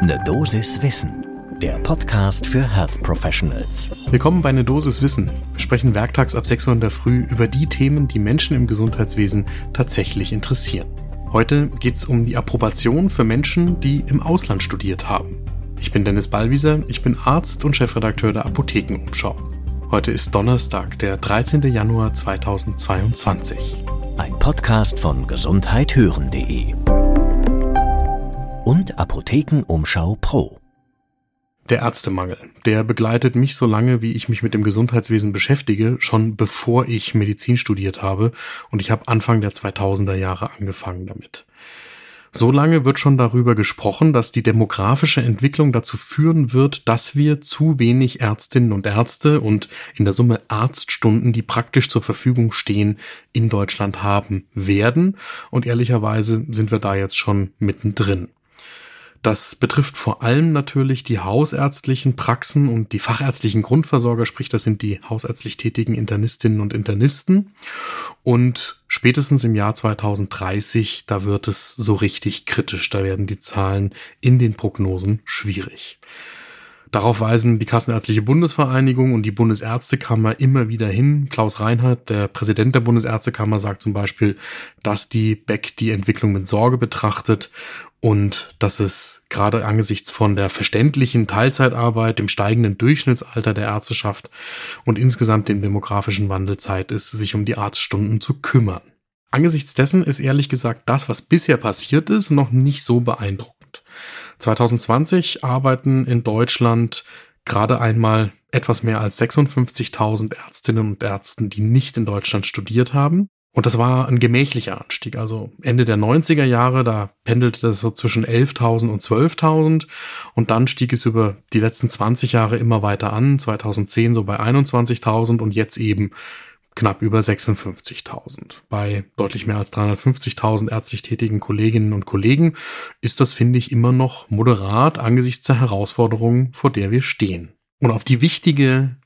Ne Dosis Wissen, der Podcast für Health Professionals. Willkommen bei Ne Dosis Wissen. Wir sprechen werktags ab 6 Uhr in der Früh über die Themen, die Menschen im Gesundheitswesen tatsächlich interessieren. Heute geht es um die Approbation für Menschen, die im Ausland studiert haben. Ich bin Dennis Ballwieser, ich bin Arzt und Chefredakteur der Apothekenumschau. Heute ist Donnerstag, der 13. Januar 2022. Ein Podcast von gesundheithören.de und Apothekenumschau Pro. Der Ärztemangel, der begleitet mich so lange, wie ich mich mit dem Gesundheitswesen beschäftige, schon bevor ich Medizin studiert habe und ich habe Anfang der 2000er Jahre angefangen damit. So lange wird schon darüber gesprochen, dass die demografische Entwicklung dazu führen wird, dass wir zu wenig Ärztinnen und Ärzte und in der Summe Arztstunden, die praktisch zur Verfügung stehen, in Deutschland haben werden. Und ehrlicherweise sind wir da jetzt schon mittendrin. Das betrifft vor allem natürlich die hausärztlichen Praxen und die fachärztlichen Grundversorger, sprich das sind die hausärztlich tätigen Internistinnen und Internisten. Und spätestens im Jahr 2030, da wird es so richtig kritisch, da werden die Zahlen in den Prognosen schwierig. Darauf weisen die Kassenärztliche Bundesvereinigung und die Bundesärztekammer immer wieder hin. Klaus Reinhardt, der Präsident der Bundesärztekammer, sagt zum Beispiel, dass die Beck die Entwicklung mit Sorge betrachtet und dass es gerade angesichts von der verständlichen Teilzeitarbeit, dem steigenden Durchschnittsalter der Ärzteschaft und insgesamt dem demografischen Wandel Zeit ist, sich um die Arztstunden zu kümmern. Angesichts dessen ist ehrlich gesagt das, was bisher passiert ist, noch nicht so beeindruckend. 2020 arbeiten in Deutschland gerade einmal etwas mehr als 56.000 Ärztinnen und Ärzten, die nicht in Deutschland studiert haben. Und das war ein gemächlicher Anstieg. Also Ende der 90er Jahre, da pendelte das so zwischen 11.000 und 12.000. Und dann stieg es über die letzten 20 Jahre immer weiter an. 2010 so bei 21.000 und jetzt eben knapp über 56.000. Bei deutlich mehr als 350.000 ärztlich tätigen Kolleginnen und Kollegen ist das, finde ich, immer noch moderat angesichts der Herausforderungen, vor der wir stehen. Und auf die wichtige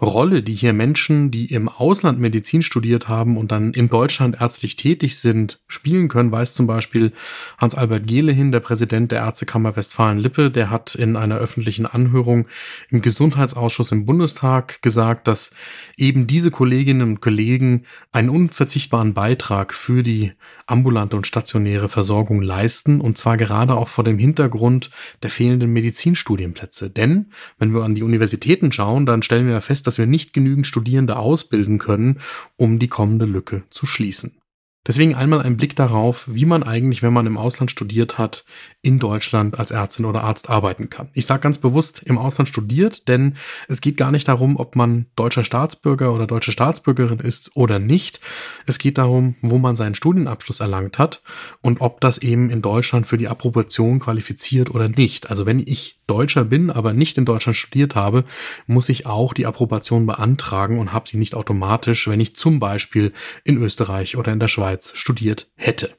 Rolle, die hier Menschen, die im Ausland Medizin studiert haben und dann in Deutschland ärztlich tätig sind, spielen können, weist zum Beispiel Hans-Albert Gehle hin, der Präsident der Ärztekammer Westfalen-Lippe. Der hat in einer öffentlichen Anhörung im Gesundheitsausschuss im Bundestag gesagt, dass eben diese Kolleginnen und Kollegen einen unverzichtbaren Beitrag für die ambulante und stationäre Versorgung leisten, und zwar gerade auch vor dem Hintergrund der fehlenden Medizinstudienplätze. Denn wenn wir an die Universitäten schauen, dann stellen wir fest, dass wir nicht genügend Studierende ausbilden können, um die kommende Lücke zu schließen. Deswegen einmal ein Blick darauf, wie man eigentlich, wenn man im Ausland studiert hat, in Deutschland als Ärztin oder Arzt arbeiten kann. Ich sage ganz bewusst im Ausland studiert, denn es geht gar nicht darum, ob man deutscher Staatsbürger oder deutsche Staatsbürgerin ist oder nicht. Es geht darum, wo man seinen Studienabschluss erlangt hat und ob das eben in Deutschland für die Approbation qualifiziert oder nicht. Also wenn ich Deutscher bin, aber nicht in Deutschland studiert habe, muss ich auch die Approbation beantragen und habe sie nicht automatisch, wenn ich zum Beispiel in Österreich oder in der Schweiz studiert hätte.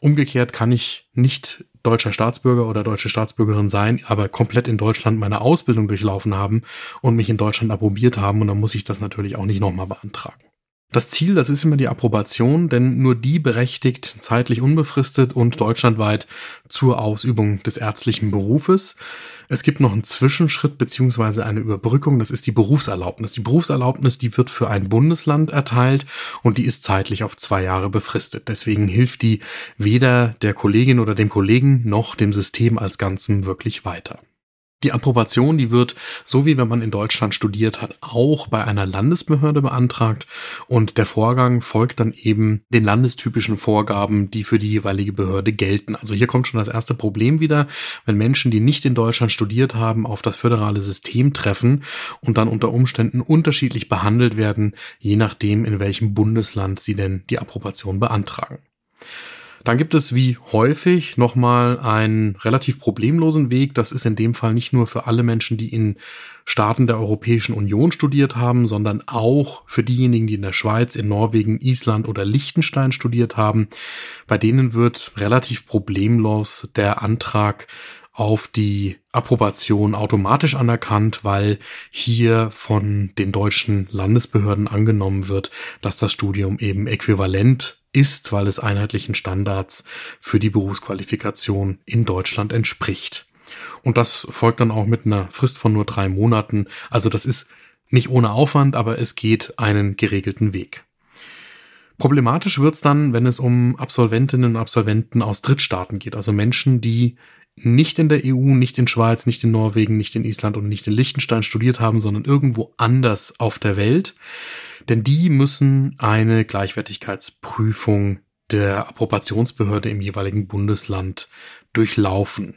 Umgekehrt kann ich nicht deutscher Staatsbürger oder deutsche Staatsbürgerin sein, aber komplett in Deutschland meine Ausbildung durchlaufen haben und mich in Deutschland approbiert haben und dann muss ich das natürlich auch nicht nochmal beantragen. Das Ziel, das ist immer die Approbation, denn nur die berechtigt zeitlich unbefristet und deutschlandweit zur Ausübung des ärztlichen Berufes. Es gibt noch einen Zwischenschritt beziehungsweise eine Überbrückung, das ist die Berufserlaubnis. Die Berufserlaubnis, die wird für ein Bundesland erteilt und die ist zeitlich auf zwei Jahre befristet. Deswegen hilft die weder der Kollegin oder dem Kollegen noch dem System als Ganzem wirklich weiter. Die Approbation, die wird, so wie wenn man in Deutschland studiert hat, auch bei einer Landesbehörde beantragt und der Vorgang folgt dann eben den landestypischen Vorgaben, die für die jeweilige Behörde gelten. Also hier kommt schon das erste Problem wieder, wenn Menschen, die nicht in Deutschland studiert haben, auf das föderale System treffen und dann unter Umständen unterschiedlich behandelt werden, je nachdem, in welchem Bundesland sie denn die Approbation beantragen. Dann gibt es wie häufig nochmal einen relativ problemlosen Weg. Das ist in dem Fall nicht nur für alle Menschen, die in Staaten der Europäischen Union studiert haben, sondern auch für diejenigen, die in der Schweiz, in Norwegen, Island oder Liechtenstein studiert haben. Bei denen wird relativ problemlos der Antrag auf die Approbation automatisch anerkannt, weil hier von den deutschen Landesbehörden angenommen wird, dass das Studium eben äquivalent ist, weil es einheitlichen Standards für die Berufsqualifikation in Deutschland entspricht. Und das folgt dann auch mit einer Frist von nur drei Monaten. Also das ist nicht ohne Aufwand, aber es geht einen geregelten Weg. Problematisch wird's dann, wenn es um Absolventinnen und Absolventen aus Drittstaaten geht, also Menschen, die nicht in der EU, nicht in Schweiz, nicht in Norwegen, nicht in Island und nicht in Liechtenstein studiert haben, sondern irgendwo anders auf der Welt. Denn die müssen eine Gleichwertigkeitsprüfung der Approbationsbehörde im jeweiligen Bundesland durchlaufen.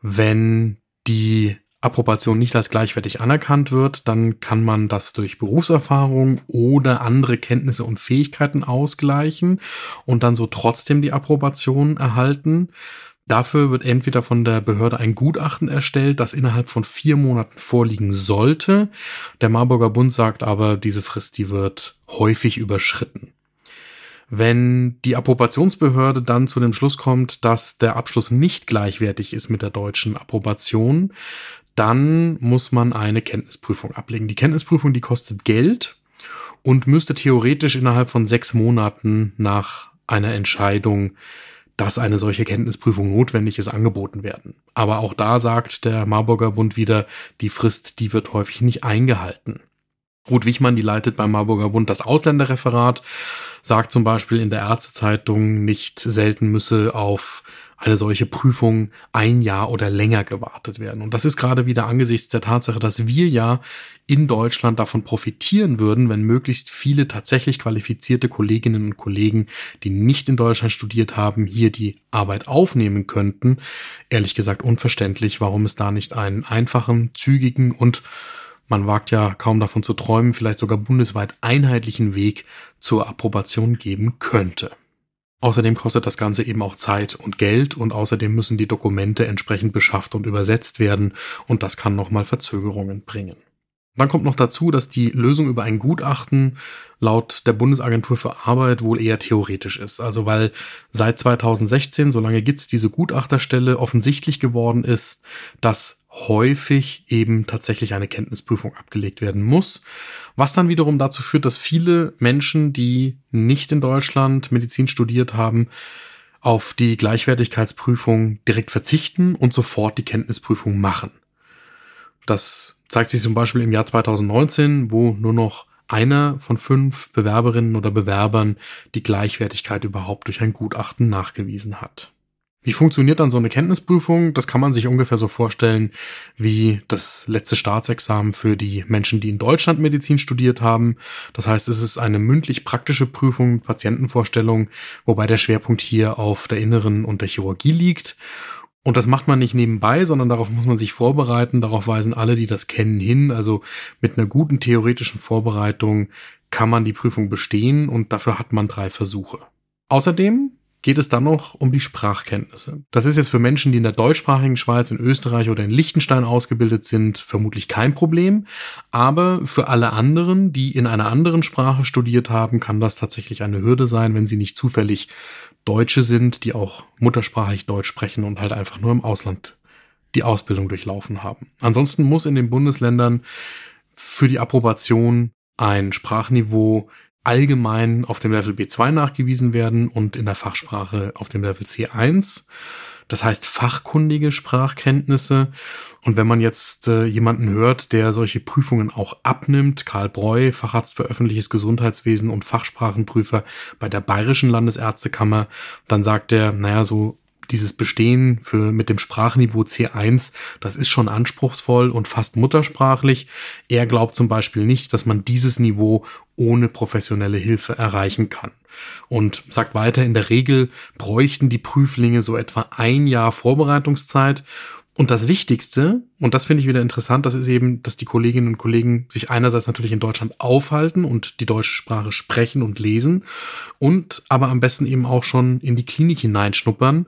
Wenn die Approbation nicht als gleichwertig anerkannt wird, dann kann man das durch Berufserfahrung oder andere Kenntnisse und Fähigkeiten ausgleichen und dann so trotzdem die Approbation erhalten. Dafür wird entweder von der Behörde ein Gutachten erstellt, das innerhalb von vier Monaten vorliegen sollte. Der Marburger Bund sagt aber, diese Frist, die wird häufig überschritten. Wenn die Approbationsbehörde dann zu dem Schluss kommt, dass der Abschluss nicht gleichwertig ist mit der deutschen Approbation, dann muss man eine Kenntnisprüfung ablegen. Die Kenntnisprüfung, die kostet Geld und müsste theoretisch innerhalb von sechs Monaten nach einer Entscheidung, dass eine solche Kenntnisprüfung notwendig ist, angeboten werden. Aber auch da sagt der Marburger Bund wieder, die Frist, die wird häufig nicht eingehalten. Ruth Wichmann, die leitet beim Marburger Bund das Ausländerreferat sagt zum Beispiel in der Ärztezeitung, nicht selten müsse auf eine solche Prüfung ein Jahr oder länger gewartet werden. Und das ist gerade wieder angesichts der Tatsache, dass wir ja in Deutschland davon profitieren würden, wenn möglichst viele tatsächlich qualifizierte Kolleginnen und Kollegen, die nicht in Deutschland studiert haben, hier die Arbeit aufnehmen könnten. Ehrlich gesagt unverständlich, warum es da nicht einen einfachen, zügigen und man wagt ja kaum davon zu träumen, vielleicht sogar bundesweit einheitlichen Weg zur Approbation geben könnte. Außerdem kostet das Ganze eben auch Zeit und Geld und außerdem müssen die Dokumente entsprechend beschafft und übersetzt werden und das kann nochmal Verzögerungen bringen. Dann kommt noch dazu, dass die Lösung über ein Gutachten laut der Bundesagentur für Arbeit wohl eher theoretisch ist. Also weil seit 2016, solange gibt's diese Gutachterstelle, offensichtlich geworden ist, dass häufig eben tatsächlich eine Kenntnisprüfung abgelegt werden muss, was dann wiederum dazu führt, dass viele Menschen, die nicht in Deutschland Medizin studiert haben, auf die Gleichwertigkeitsprüfung direkt verzichten und sofort die Kenntnisprüfung machen. Das zeigt sich zum Beispiel im Jahr 2019, wo nur noch einer von fünf Bewerberinnen oder Bewerbern die Gleichwertigkeit überhaupt durch ein Gutachten nachgewiesen hat. Wie funktioniert dann so eine Kenntnisprüfung? Das kann man sich ungefähr so vorstellen wie das letzte Staatsexamen für die Menschen, die in Deutschland Medizin studiert haben. Das heißt, es ist eine mündlich-praktische Prüfung mit Patientenvorstellung, wobei der Schwerpunkt hier auf der Inneren und der Chirurgie liegt. Und das macht man nicht nebenbei, sondern darauf muss man sich vorbereiten. Darauf weisen alle, die das kennen, hin. Also mit einer guten theoretischen Vorbereitung kann man die Prüfung bestehen und dafür hat man drei Versuche. Außerdem geht es dann noch um die Sprachkenntnisse. Das ist jetzt für Menschen, die in der deutschsprachigen Schweiz, in Österreich oder in Liechtenstein ausgebildet sind, vermutlich kein Problem. Aber für alle anderen, die in einer anderen Sprache studiert haben, kann das tatsächlich eine Hürde sein, wenn sie nicht zufällig Deutsche sind, die auch muttersprachlich Deutsch sprechen und halt einfach nur im Ausland die Ausbildung durchlaufen haben. Ansonsten muss in den Bundesländern für die Approbation ein Sprachniveau allgemein auf dem Level B2 nachgewiesen werden und in der Fachsprache auf dem Level C1. Das heißt fachkundige Sprachkenntnisse. Und wenn man jetzt äh, jemanden hört, der solche Prüfungen auch abnimmt, Karl Breu, Facharzt für öffentliches Gesundheitswesen und Fachsprachenprüfer bei der Bayerischen Landesärztekammer, dann sagt er, naja, so dieses Bestehen für, mit dem Sprachniveau C1, das ist schon anspruchsvoll und fast muttersprachlich. Er glaubt zum Beispiel nicht, dass man dieses Niveau ohne professionelle Hilfe erreichen kann. Und sagt weiter, in der Regel bräuchten die Prüflinge so etwa ein Jahr Vorbereitungszeit und das Wichtigste, und das finde ich wieder interessant, das ist eben, dass die Kolleginnen und Kollegen sich einerseits natürlich in Deutschland aufhalten und die deutsche Sprache sprechen und lesen und aber am besten eben auch schon in die Klinik hineinschnuppern.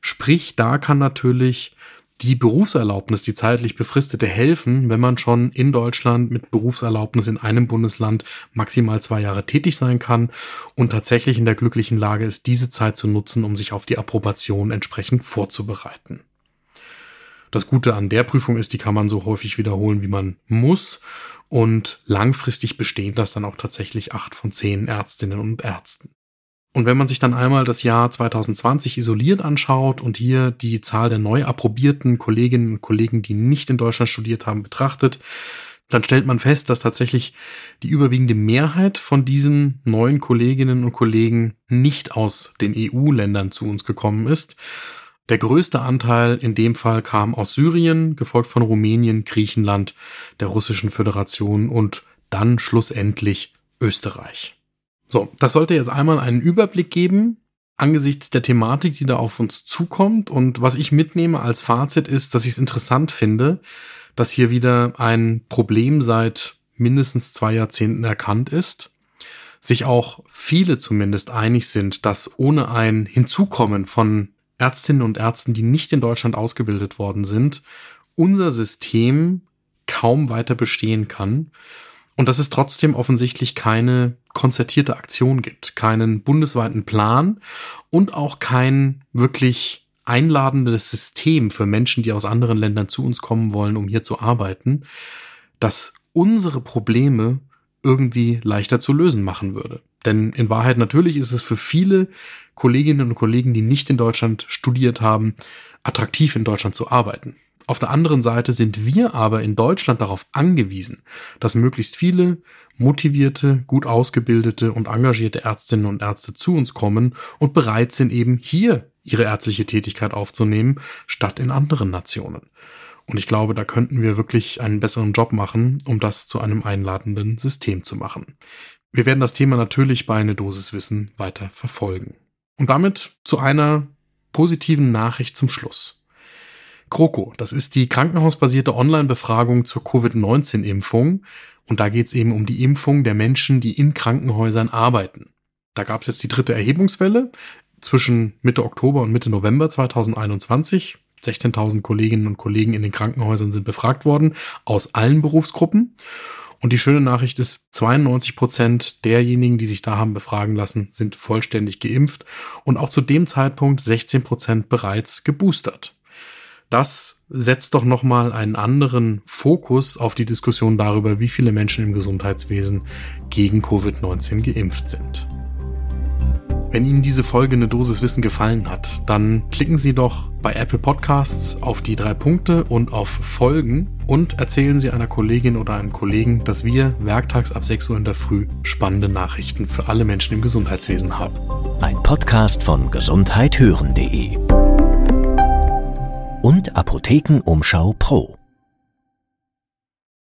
Sprich, da kann natürlich die Berufserlaubnis, die zeitlich befristete, helfen, wenn man schon in Deutschland mit Berufserlaubnis in einem Bundesland maximal zwei Jahre tätig sein kann und tatsächlich in der glücklichen Lage ist, diese Zeit zu nutzen, um sich auf die Approbation entsprechend vorzubereiten. Das Gute an der Prüfung ist, die kann man so häufig wiederholen, wie man muss. Und langfristig bestehen das dann auch tatsächlich acht von zehn Ärztinnen und Ärzten. Und wenn man sich dann einmal das Jahr 2020 isoliert anschaut und hier die Zahl der neu approbierten Kolleginnen und Kollegen, die nicht in Deutschland studiert haben, betrachtet, dann stellt man fest, dass tatsächlich die überwiegende Mehrheit von diesen neuen Kolleginnen und Kollegen nicht aus den EU-Ländern zu uns gekommen ist. Der größte Anteil in dem Fall kam aus Syrien, gefolgt von Rumänien, Griechenland, der Russischen Föderation und dann schlussendlich Österreich. So, das sollte jetzt einmal einen Überblick geben angesichts der Thematik, die da auf uns zukommt. Und was ich mitnehme als Fazit ist, dass ich es interessant finde, dass hier wieder ein Problem seit mindestens zwei Jahrzehnten erkannt ist, sich auch viele zumindest einig sind, dass ohne ein Hinzukommen von Ärztinnen und Ärzten, die nicht in Deutschland ausgebildet worden sind, unser System kaum weiter bestehen kann und dass es trotzdem offensichtlich keine konzertierte Aktion gibt, keinen bundesweiten Plan und auch kein wirklich einladendes System für Menschen, die aus anderen Ländern zu uns kommen wollen, um hier zu arbeiten, das unsere Probleme irgendwie leichter zu lösen machen würde. Denn in Wahrheit natürlich ist es für viele Kolleginnen und Kollegen, die nicht in Deutschland studiert haben, attraktiv in Deutschland zu arbeiten. Auf der anderen Seite sind wir aber in Deutschland darauf angewiesen, dass möglichst viele motivierte, gut ausgebildete und engagierte Ärztinnen und Ärzte zu uns kommen und bereit sind eben hier ihre ärztliche Tätigkeit aufzunehmen, statt in anderen Nationen. Und ich glaube, da könnten wir wirklich einen besseren Job machen, um das zu einem einladenden System zu machen. Wir werden das Thema natürlich bei eine Dosis Wissen weiter verfolgen. Und damit zu einer positiven Nachricht zum Schluss. Kroko, das ist die krankenhausbasierte Online-Befragung zur Covid-19-Impfung. Und da geht es eben um die Impfung der Menschen, die in Krankenhäusern arbeiten. Da gab es jetzt die dritte Erhebungswelle zwischen Mitte Oktober und Mitte November 2021. 16.000 Kolleginnen und Kollegen in den Krankenhäusern sind befragt worden aus allen Berufsgruppen. Und die schöne Nachricht ist, 92 Prozent derjenigen, die sich da haben befragen lassen, sind vollständig geimpft und auch zu dem Zeitpunkt 16 Prozent bereits geboostert. Das setzt doch nochmal einen anderen Fokus auf die Diskussion darüber, wie viele Menschen im Gesundheitswesen gegen Covid-19 geimpft sind. Wenn Ihnen diese Folge eine Dosis Wissen gefallen hat, dann klicken Sie doch bei Apple Podcasts auf die drei Punkte und auf Folgen und erzählen Sie einer Kollegin oder einem Kollegen, dass wir werktags ab 6 Uhr in der Früh spannende Nachrichten für alle Menschen im Gesundheitswesen haben. Ein Podcast von gesundheithören.de und Apothekenumschau Pro.